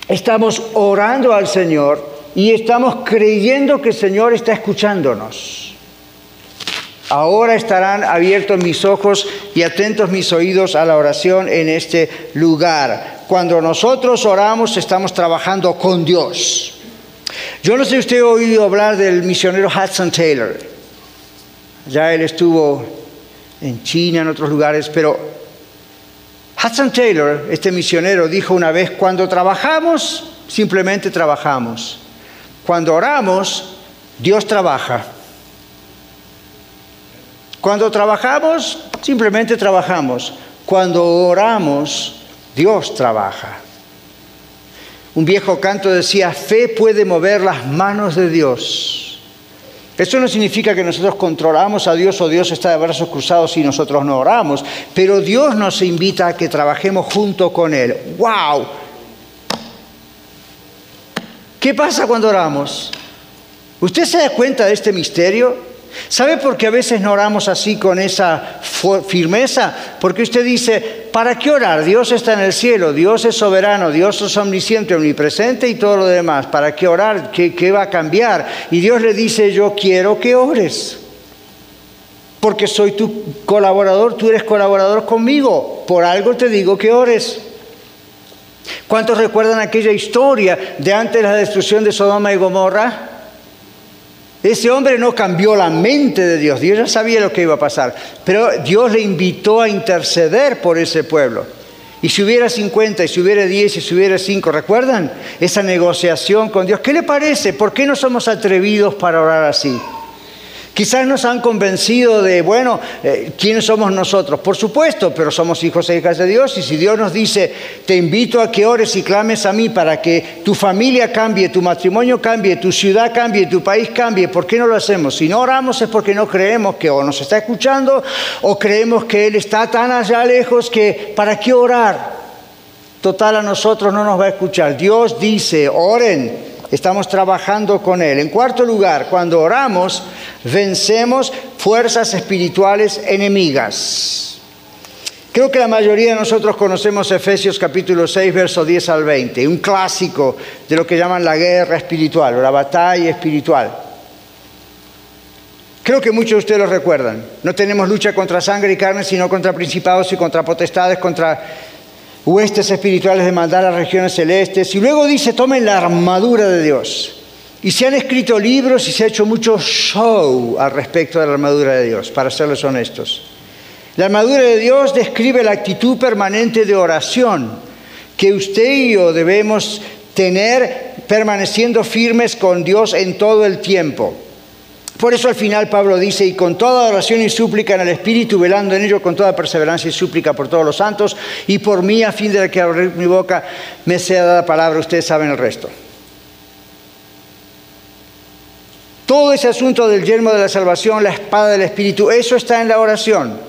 estamos orando al Señor y estamos creyendo que el Señor está escuchándonos. Ahora estarán abiertos mis ojos y atentos mis oídos a la oración en este lugar. Cuando nosotros oramos estamos trabajando con Dios. Yo no sé si usted ha oído hablar del misionero Hudson Taylor. Ya él estuvo en China, en otros lugares, pero Hudson Taylor, este misionero, dijo una vez, cuando trabajamos, simplemente trabajamos. Cuando oramos, Dios trabaja. Cuando trabajamos, simplemente trabajamos. Cuando oramos, Dios trabaja. Un viejo canto decía, fe puede mover las manos de Dios. Eso no significa que nosotros controlamos a Dios o Dios está de brazos cruzados y nosotros no oramos, pero Dios nos invita a que trabajemos junto con Él. ¡Wow! ¿Qué pasa cuando oramos? ¿Usted se da cuenta de este misterio? ¿Sabe por qué a veces no oramos así con esa firmeza? Porque usted dice, ¿para qué orar? Dios está en el cielo, Dios es soberano, Dios es omnisciente, omnipresente y todo lo demás. ¿Para qué orar? ¿Qué, qué va a cambiar? Y Dios le dice, yo quiero que ores. Porque soy tu colaborador, tú eres colaborador conmigo. Por algo te digo que ores. ¿Cuántos recuerdan aquella historia de antes de la destrucción de Sodoma y Gomorra? Ese hombre no cambió la mente de Dios, Dios ya sabía lo que iba a pasar, pero Dios le invitó a interceder por ese pueblo. Y si hubiera 50, y si hubiera 10, y si hubiera 5, ¿recuerdan esa negociación con Dios? ¿Qué le parece? ¿Por qué no somos atrevidos para orar así? Quizás nos han convencido de, bueno, eh, ¿quiénes somos nosotros? Por supuesto, pero somos hijos e hijas de Dios y si Dios nos dice, te invito a que ores y clames a mí para que tu familia cambie, tu matrimonio cambie, tu ciudad cambie, tu país cambie, ¿por qué no lo hacemos? Si no oramos es porque no creemos que o nos está escuchando o creemos que Él está tan allá lejos que ¿para qué orar? Total a nosotros no nos va a escuchar. Dios dice, oren Estamos trabajando con Él. En cuarto lugar, cuando oramos, vencemos fuerzas espirituales enemigas. Creo que la mayoría de nosotros conocemos Efesios capítulo 6, verso 10 al 20, un clásico de lo que llaman la guerra espiritual o la batalla espiritual. Creo que muchos de ustedes lo recuerdan. No tenemos lucha contra sangre y carne, sino contra principados y contra potestades, contra huestes espirituales de maldad a las regiones celestes. Y luego dice, tomen la armadura de Dios. Y se han escrito libros y se ha hecho mucho show al respecto de la armadura de Dios, para serles honestos. La armadura de Dios describe la actitud permanente de oración que usted y yo debemos tener permaneciendo firmes con Dios en todo el tiempo. Por eso al final Pablo dice, y con toda oración y súplica en el Espíritu, velando en ello con toda perseverancia y súplica por todos los santos, y por mí, a fin de que abrir mi boca me sea dada palabra, ustedes saben el resto. Todo ese asunto del yermo de la salvación, la espada del Espíritu, eso está en la oración.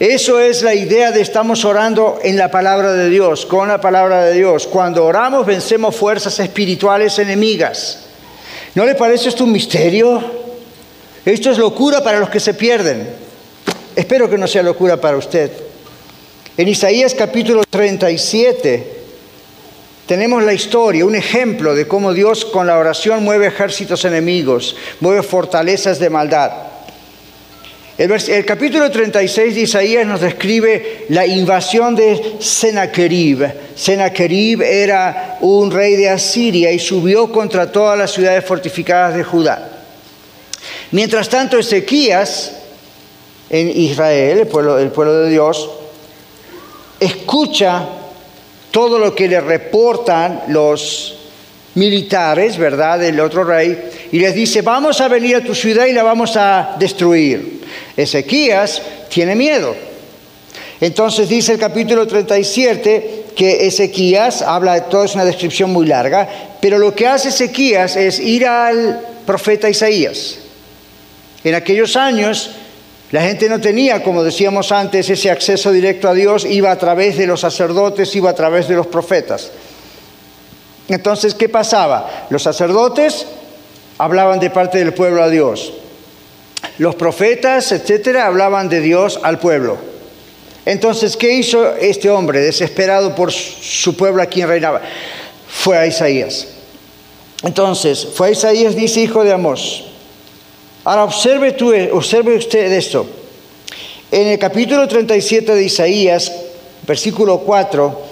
Eso es la idea de estamos orando en la palabra de Dios, con la palabra de Dios. Cuando oramos vencemos fuerzas espirituales enemigas. ¿No le parece esto un misterio? Esto es locura para los que se pierden. Espero que no sea locura para usted. En Isaías capítulo 37 tenemos la historia, un ejemplo de cómo Dios con la oración mueve ejércitos enemigos, mueve fortalezas de maldad. El, capítulo 36 de Isaías nos describe la invasión de Sennacherib. Sennacherib era un rey de Asiria y subió contra todas las ciudades fortificadas de Judá. Mientras tanto, Ezequías en Israel, el pueblo, el pueblo de Dios, escucha todo lo que le reportan los militares, ¿verdad?, del otro rey, y les dice, vamos a venir a tu ciudad y la vamos a destruir. Ezequías tiene miedo. Entonces dice el capítulo 37 que Ezequías, habla de todo, es una descripción muy larga, pero lo que hace Ezequías es ir al profeta Isaías. En aquellos años la gente no tenía, como decíamos antes, ese acceso directo a Dios, iba a través de los sacerdotes, iba a través de los profetas. Entonces, ¿qué pasaba? Los sacerdotes hablaban de parte del pueblo a Dios. Los profetas, etcétera, hablaban de Dios al pueblo. Entonces, ¿qué hizo este hombre desesperado por su pueblo a quien reinaba? Fue a Isaías. Entonces, fue a Isaías, dice hijo de Amós. Ahora observe, tú, observe usted esto. En el capítulo 37 de Isaías, versículo 4,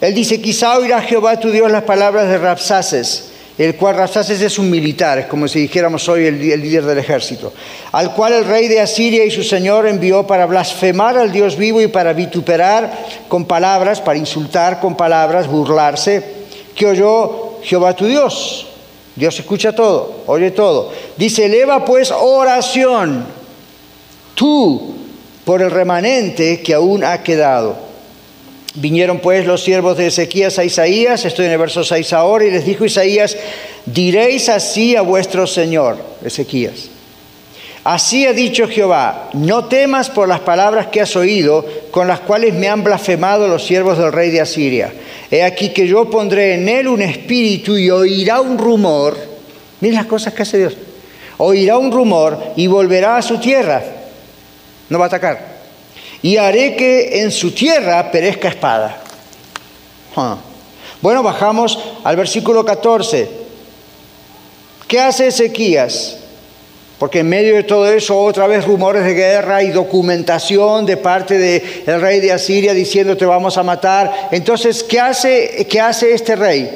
él dice, quizá oirá Jehová tu Dios las palabras de Rapsaces, el cual Rapsaces es un militar, es como si dijéramos hoy el, el, líder del ejército, al cual el rey de Asiria y su señor envió para blasfemar al Dios vivo y para vituperar con palabras, para insultar con palabras, burlarse, que oyó Jehová tu Dios. Dios escucha todo, oye todo. Dice, eleva pues oración, tú, por el remanente que aún ha quedado Vinieron pues los siervos de Ezequías a Isaías, estoy en el verso 6 ahora, y les dijo Isaías, diréis así a vuestro Señor, Ezequías. Así ha dicho Jehová, no temas por las palabras que has oído, con las cuales me han blasfemado los siervos del rey de Asiria. He aquí que yo pondré en él un espíritu y oirá un rumor. Miren las cosas que hace Dios. Oirá un rumor y volverá a su tierra. No va a atacar y haré que en su tierra perezca espada. Bueno, bajamos al versículo 14. ¿Qué hace Ezequías? Porque en medio de todo eso, otra vez rumores de guerra y documentación de parte del rey de Asiria diciendo te vamos a matar. Entonces, ¿qué hace, qué hace este rey?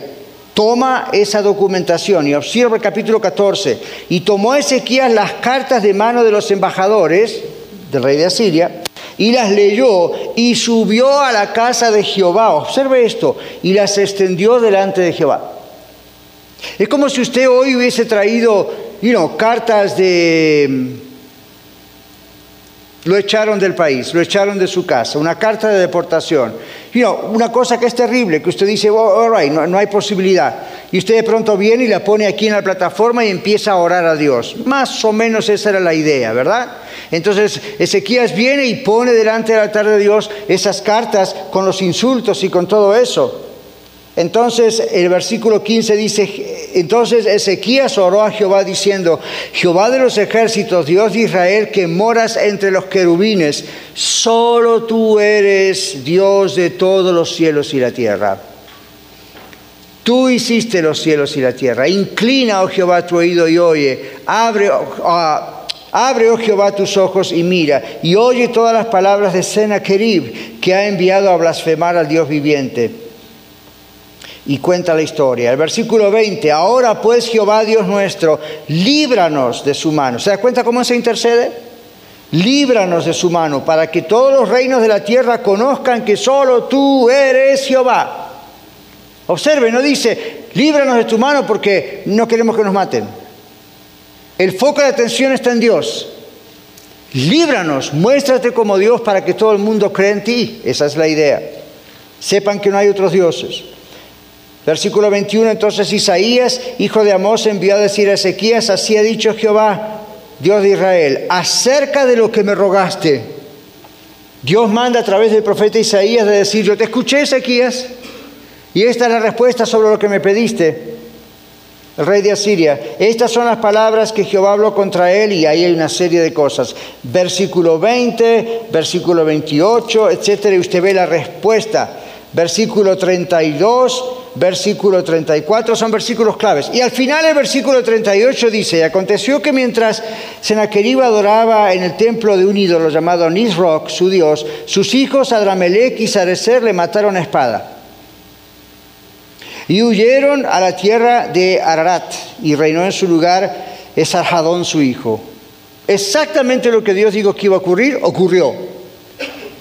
Toma esa documentación y observa el capítulo 14. Y tomó Ezequías las cartas de mano de los embajadores del rey de Asiria y las leyó y subió a la casa de Jehová. Observe esto, y las extendió delante de Jehová. Es como si usted hoy hubiese traído you cartas de... Lo echaron del país, lo echaron de su casa, una carta de deportación. You una cosa que es terrible, que usted dice, all right, no, no hay posibilidad. Y usted de pronto viene y la pone aquí en la plataforma y empieza a orar a Dios. Más o menos esa era la idea, ¿verdad? Entonces Ezequías viene y pone delante del altar de Dios esas cartas con los insultos y con todo eso. Entonces el versículo 15 dice, entonces Ezequías oró a Jehová diciendo, Jehová de los ejércitos, Dios de Israel, que moras entre los querubines, solo tú eres Dios de todos los cielos y la tierra. Tú hiciste los cielos y la tierra. Inclina, oh Jehová, tu oído y oye. Abre, oh, Abre, oh Jehová, tus ojos y mira, y oye todas las palabras de Sennacherib, que ha enviado a blasfemar al Dios viviente. Y cuenta la historia. El versículo 20, ahora pues Jehová Dios nuestro, líbranos de su mano. ¿Se da cuenta cómo se intercede? líbranos de su mano, para que todos los reinos de la tierra conozcan que solo tú eres Jehová. Observe, no dice, líbranos de tu mano porque no queremos que nos maten. El foco de atención está en Dios. Líbranos, muéstrate como Dios para que todo el mundo crea en ti. Esa es la idea. Sepan que no hay otros dioses. Versículo 21, entonces Isaías, hijo de Amós, envió a decir a Ezequías, así ha dicho Jehová, Dios de Israel, acerca de lo que me rogaste. Dios manda a través del profeta Isaías de decir, yo te escuché Ezequías, y esta es la respuesta sobre lo que me pediste. Rey de Asiria, estas son las palabras que Jehová habló contra él y ahí hay una serie de cosas. Versículo 20, versículo 28, etcétera, y usted ve la respuesta. Versículo 32, versículo 34, son versículos claves. Y al final el versículo 38 dice, aconteció que mientras Sennacherib adoraba en el templo de un ídolo llamado Nisroch, su dios, sus hijos Adramelech y Sarecer le mataron a espada. Y huyeron a la tierra de Ararat y reinó en su lugar Esarhadón su hijo. Exactamente lo que Dios dijo que iba a ocurrir, ocurrió.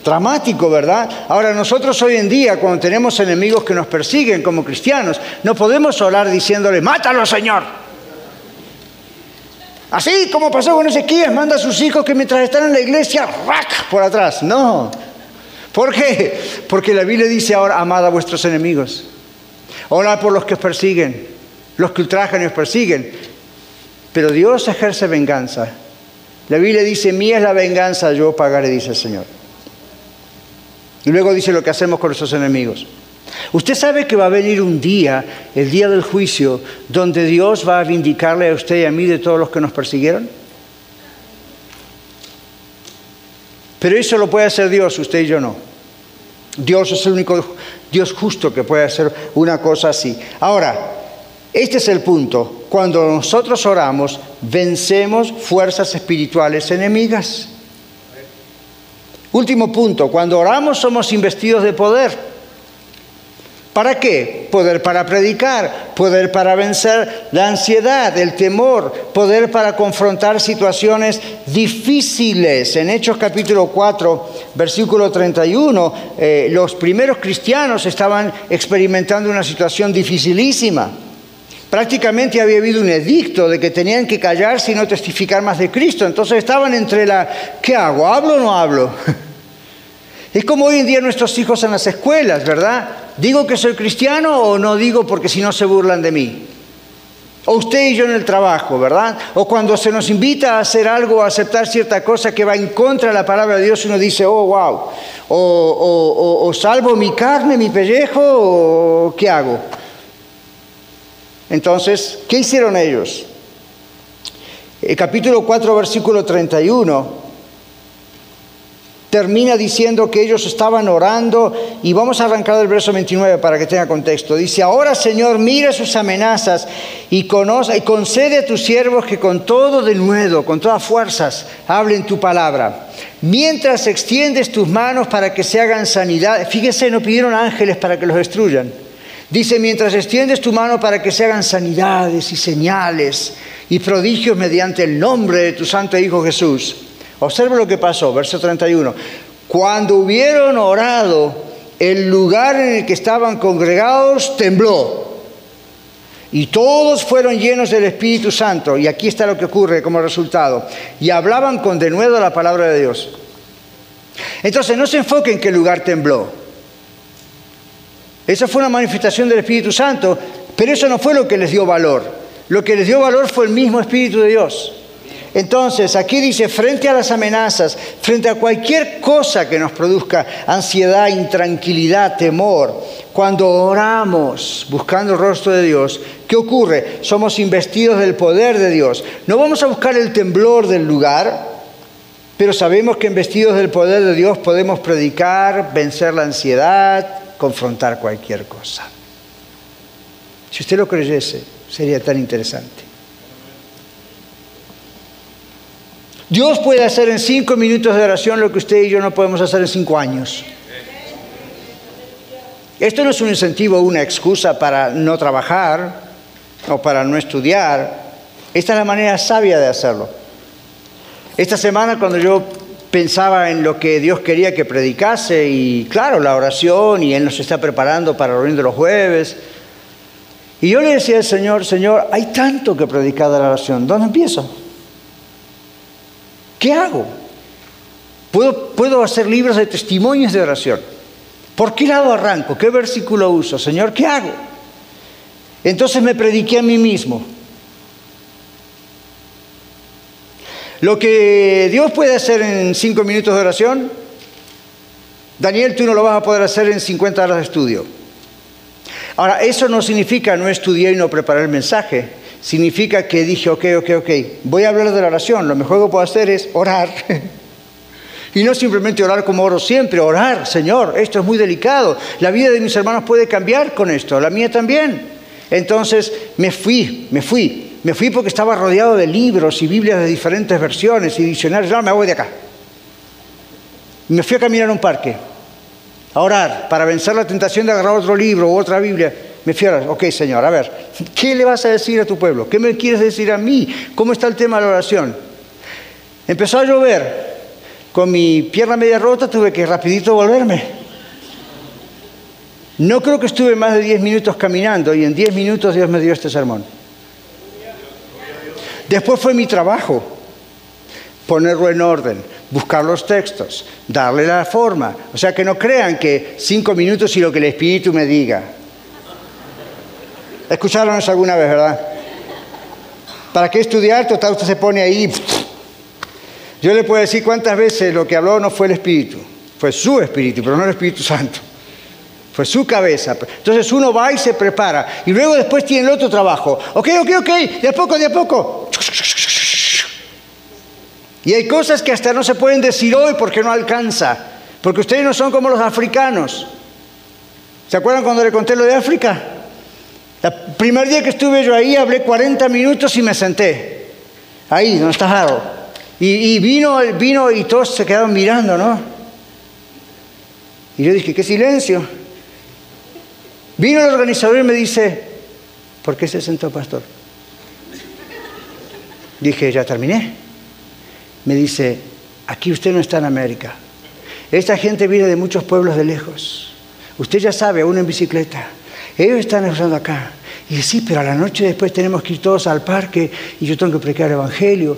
Dramático, ¿verdad? Ahora nosotros hoy en día, cuando tenemos enemigos que nos persiguen como cristianos, no podemos orar diciéndole, mátalo Señor. Así como pasó con Ezequiel, manda a sus hijos que mientras están en la iglesia, ¡rac! por atrás. No. ¿Por qué? Porque la Biblia dice ahora, amad a vuestros enemigos. Orad por los que os persiguen, los que ultrajan y os persiguen. Pero Dios ejerce venganza. La Biblia dice, mía es la venganza, yo pagaré, dice el Señor. Y luego dice lo que hacemos con nuestros enemigos. Usted sabe que va a venir un día, el día del juicio, donde Dios va a vindicarle a usted y a mí de todos los que nos persiguieron. Pero eso lo puede hacer Dios, usted y yo no. Dios es el único Dios justo que puede hacer una cosa así. Ahora, este es el punto. Cuando nosotros oramos, vencemos fuerzas espirituales enemigas. Último punto, cuando oramos somos investidos de poder. ¿Para qué? Poder para predicar, poder para vencer la ansiedad, el temor, poder para confrontar situaciones difíciles. En Hechos capítulo 4, versículo 31, eh, los primeros cristianos estaban experimentando una situación dificilísima. Prácticamente había habido un edicto de que tenían que callarse y no testificar más de Cristo. Entonces estaban entre la, ¿qué hago? ¿Hablo o no hablo? Es como hoy en día nuestros hijos en las escuelas, ¿verdad? ¿Digo que soy cristiano o no digo porque si no se burlan de mí? O usted y yo en el trabajo, ¿verdad? O cuando se nos invita a hacer algo, a aceptar cierta cosa que va en contra de la palabra de Dios, uno dice, oh, wow. O, o salvo mi carne, mi pellejo, o qué hago. Entonces, ¿qué hicieron ellos? El capítulo 4, versículo 31 termina diciendo que ellos estaban orando y vamos a arrancar del verso 29 para que tenga contexto. Dice, ahora Señor, mira sus amenazas y, conoce, y concede a tus siervos que con todo de nuevo, con todas fuerzas, hablen tu palabra. Mientras extiendes tus manos para que se hagan sanidad, fíjese, no pidieron ángeles para que los destruyan. Dice, mientras extiendes tu mano para que se hagan sanidades y señales y prodigios mediante el nombre de tu Santo Hijo Jesús. Observe lo que pasó, verso 31. Cuando hubieron orado, el lugar en el que estaban congregados tembló. Y todos fueron llenos del Espíritu Santo. Y aquí está lo que ocurre como resultado. Y hablaban con denuedo la palabra de Dios. Entonces no se enfoque en qué lugar tembló. Esa fue una manifestación del Espíritu Santo, pero eso no fue lo que les dio valor. Lo que les dio valor fue el mismo Espíritu de Dios. Entonces, aquí dice, frente a las amenazas, frente a cualquier cosa que nos produzca ansiedad, intranquilidad, temor, cuando oramos buscando el rostro de Dios, ¿qué ocurre? Somos investidos del poder de Dios. No vamos a buscar el temblor del lugar, pero sabemos que investidos del poder de Dios podemos predicar, vencer la ansiedad, confrontar cualquier cosa. Si usted lo creyese, sería tan interesante. Dios puede hacer en cinco minutos de oración lo que usted y yo no podemos hacer en cinco años. Esto no es un incentivo o una excusa para no trabajar o para no estudiar. Esta es la manera sabia de hacerlo. Esta semana cuando yo pensaba en lo que Dios quería que predicase y claro, la oración y Él nos está preparando para la reunión de los jueves. Y yo le decía al Señor, Señor, hay tanto que predicar de la oración, ¿dónde empiezo? ¿Qué hago? Puedo, puedo hacer libros de testimonios de oración. ¿Por qué lado arranco? ¿Qué versículo uso? Señor, ¿qué hago? Entonces me prediqué a mí mismo. Lo que Dios puede hacer en cinco minutos de oración, Daniel, tú no lo vas a poder hacer en 50 horas de estudio. Ahora, eso no significa no estudiar y no preparar el mensaje. Significa que dije, ok, ok, ok, voy a hablar de la oración. Lo mejor que puedo hacer es orar. y no simplemente orar como oro siempre, orar, Señor, esto es muy delicado. La vida de mis hermanos puede cambiar con esto, la mía también. Entonces me fui, me fui. Me fui porque estaba rodeado de libros y Biblias de diferentes versiones y diccionarios. No, me voy de acá. Me fui a caminar a un parque, a orar, para vencer la tentación de agarrar otro libro u otra Biblia. Me orar. Ok, Señor, a ver, ¿qué le vas a decir a tu pueblo? ¿Qué me quieres decir a mí? ¿Cómo está el tema de la oración? Empezó a llover. Con mi pierna media rota tuve que rapidito volverme. No creo que estuve más de 10 minutos caminando y en 10 minutos Dios me dio este sermón. Después fue mi trabajo ponerlo en orden, buscar los textos, darle la forma. O sea, que no crean que cinco minutos y lo que el Espíritu me diga. Escucharon eso alguna vez, ¿verdad? ¿Para qué estudiar? Total, usted se pone ahí. Yo le puedo decir cuántas veces lo que habló no fue el Espíritu, fue su Espíritu, pero no el Espíritu Santo. Fue su cabeza. Entonces uno va y se prepara. Y luego después tiene el otro trabajo. Ok, ok, ok. De a poco, de a poco. Y hay cosas que hasta no se pueden decir hoy porque no alcanza, porque ustedes no son como los africanos. ¿Se acuerdan cuando le conté lo de África? El primer día que estuve yo ahí hablé 40 minutos y me senté. Ahí, donde está Harold. Y, y vino, vino y todos se quedaron mirando, ¿no? Y yo dije, qué silencio. Vino el organizador y me dice, ¿por qué se sentó pastor? Dije, ya terminé. Me dice, aquí usted no está en América. Esta gente viene de muchos pueblos de lejos. Usted ya sabe, aún en bicicleta. Ellos están usando acá. Y sí, pero a la noche después tenemos que ir todos al parque y yo tengo que predicar el Evangelio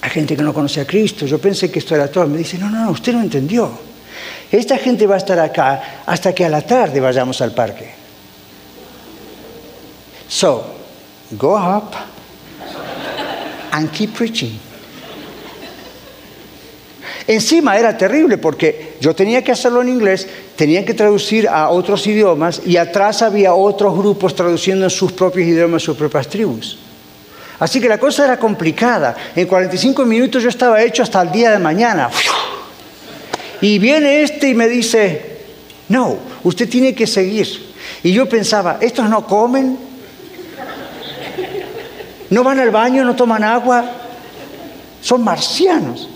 a gente que no conoce a Cristo. Yo pensé que esto era todo. Me dice, no, no, no, usted no entendió. Esta gente va a estar acá hasta que a la tarde vayamos al parque. So, go up and keep preaching. Encima era terrible porque yo tenía que hacerlo en inglés, tenía que traducir a otros idiomas y atrás había otros grupos traduciendo en sus propios idiomas, sus propias tribus. Así que la cosa era complicada. En 45 minutos yo estaba hecho hasta el día de mañana. Y viene este y me dice, no, usted tiene que seguir. Y yo pensaba, ¿estos no comen? ¿No van al baño? ¿No toman agua? Son marcianos.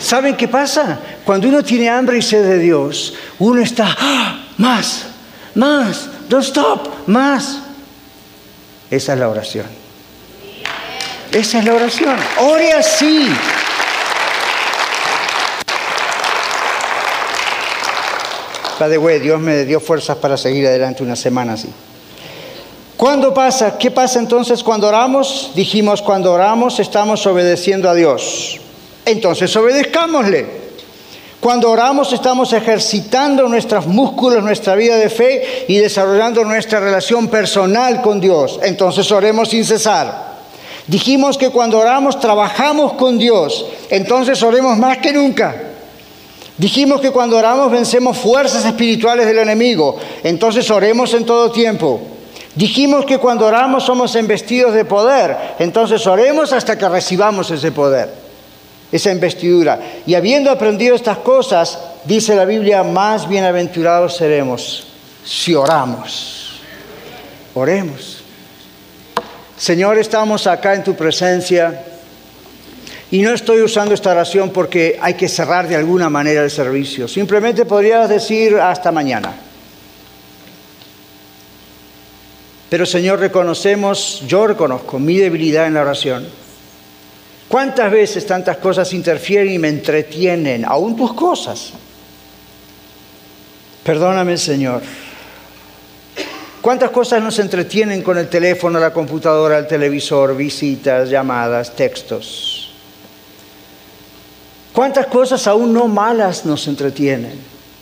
¿Saben qué pasa? Cuando uno tiene hambre y sed de Dios, uno está, ¡Ah! más, más, don't stop, más. Esa es la oración. Esa es la oración. Ore así. Padre, güey, Dios me dio fuerzas para seguir adelante una semana así. ¿Cuándo pasa? ¿Qué pasa entonces cuando oramos? Dijimos, cuando oramos estamos obedeciendo a Dios. Entonces obedezcámosle. Cuando oramos estamos ejercitando nuestros músculos, nuestra vida de fe y desarrollando nuestra relación personal con Dios. Entonces oremos sin cesar. Dijimos que cuando oramos trabajamos con Dios. Entonces oremos más que nunca. Dijimos que cuando oramos vencemos fuerzas espirituales del enemigo, entonces oremos en todo tiempo. Dijimos que cuando oramos somos embestidos de poder, entonces oremos hasta que recibamos ese poder, esa investidura. Y habiendo aprendido estas cosas, dice la Biblia, más bienaventurados seremos si oramos. Oremos. Señor, estamos acá en tu presencia. Y no estoy usando esta oración porque hay que cerrar de alguna manera el servicio. Simplemente podrías decir hasta mañana. Pero Señor, reconocemos, yo reconozco mi debilidad en la oración. ¿Cuántas veces tantas cosas interfieren y me entretienen, aún tus cosas? Perdóname, Señor. ¿Cuántas cosas nos entretienen con el teléfono, la computadora, el televisor, visitas, llamadas, textos? ¿Cuántas cosas aún no malas nos entretienen?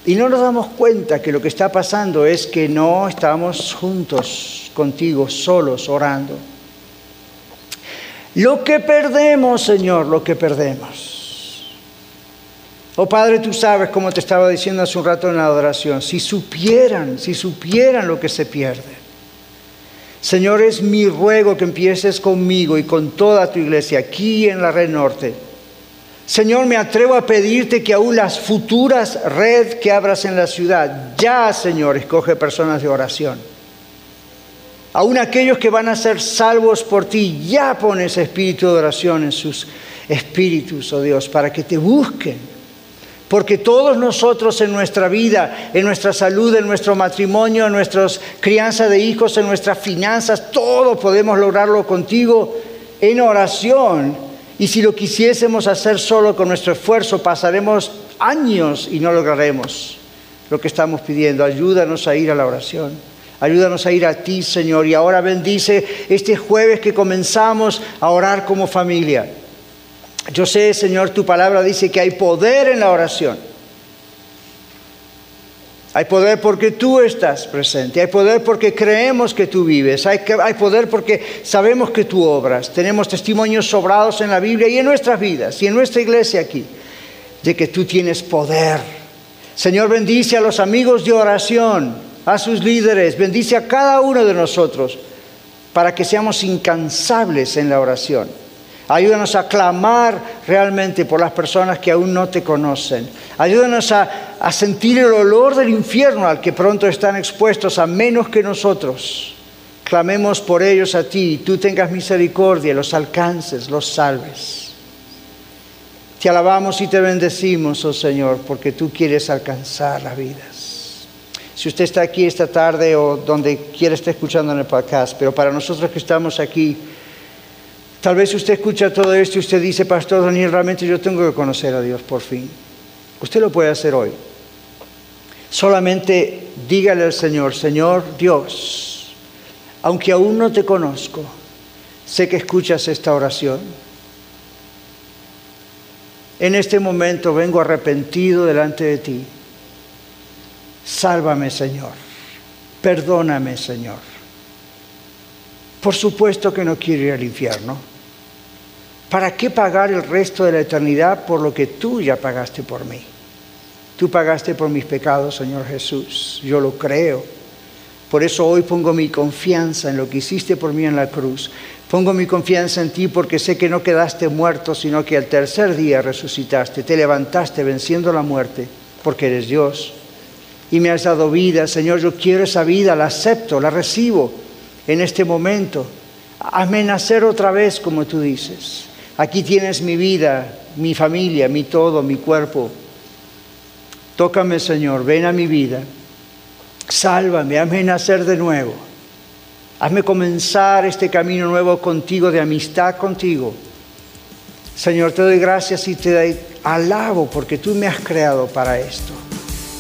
Y no nos damos cuenta que lo que está pasando es que no estamos juntos contigo, solos, orando. Lo que perdemos, Señor, lo que perdemos. Oh Padre, tú sabes, como te estaba diciendo hace un rato en la adoración, si supieran, si supieran lo que se pierde. Señor, es mi ruego que empieces conmigo y con toda tu iglesia aquí en la red norte. Señor, me atrevo a pedirte que aún las futuras red que abras en la ciudad, ya, Señor, escoge personas de oración. Aún aquellos que van a ser salvos por ti, ya pones espíritu de oración en sus espíritus, oh Dios, para que te busquen porque todos nosotros en nuestra vida, en nuestra salud, en nuestro matrimonio, en nuestra crianza de hijos, en nuestras finanzas, todo podemos lograrlo contigo en oración. Y si lo quisiésemos hacer solo con nuestro esfuerzo, pasaremos años y no lograremos lo que estamos pidiendo. Ayúdanos a ir a la oración. Ayúdanos a ir a ti, Señor. Y ahora bendice este jueves que comenzamos a orar como familia. Yo sé, Señor, tu palabra dice que hay poder en la oración. Hay poder porque tú estás presente, hay poder porque creemos que tú vives, hay, hay, poder porque sabemos que tú obras. Tenemos testimonios sobrados en la Biblia y en nuestras vidas y en nuestra iglesia aquí de que tú tienes poder. Señor, bendice a los amigos de oración, a sus líderes, bendice a cada uno de nosotros para que seamos incansables en la oración. Ayúdanos a clamar realmente por las personas que aún no te conocen. Ayúdanos a, a, sentir el olor del infierno al que pronto están expuestos, a menos que nosotros clamemos por ellos a ti y tú tengas misericordia, los alcances, los salves. Te alabamos y te bendecimos, oh Señor, porque tú quieres alcanzar las vidas. Si usted está aquí esta tarde o donde quiera estar escuchando en el podcast, pero para nosotros que estamos aquí, Tal vez usted escucha todo esto y usted dice, Pastor Daniel, realmente yo tengo que conocer a Dios por fin. Usted lo puede hacer hoy. Solamente dígale al Señor, Señor Dios, aunque aún no te conozco, sé que escuchas esta oración. En este momento vengo arrepentido delante de ti. Sálvame, Señor. Perdóname, Señor. Por supuesto que no quiero ir al infierno. ¿Para qué pagar el resto de la eternidad por lo que tú ya pagaste por mí? Tú pagaste por mis pecados, Señor Jesús. Yo lo creo. Por eso hoy pongo mi confianza en lo que hiciste por mí en la cruz. Pongo mi confianza en ti porque sé que no quedaste muerto, sino que al tercer día resucitaste, te levantaste venciendo la muerte, porque eres Dios. Y me has dado vida, Señor, yo quiero esa vida, la acepto, la recibo en este momento. Hazme nacer otra vez, como tú dices. Aquí tienes mi vida, mi familia, mi todo, mi cuerpo. Tócame, Señor, ven a mi vida. Sálvame, hazme nacer de nuevo. Hazme comenzar este camino nuevo contigo, de amistad contigo. Señor, te doy gracias y te alabo porque tú me has creado para esto,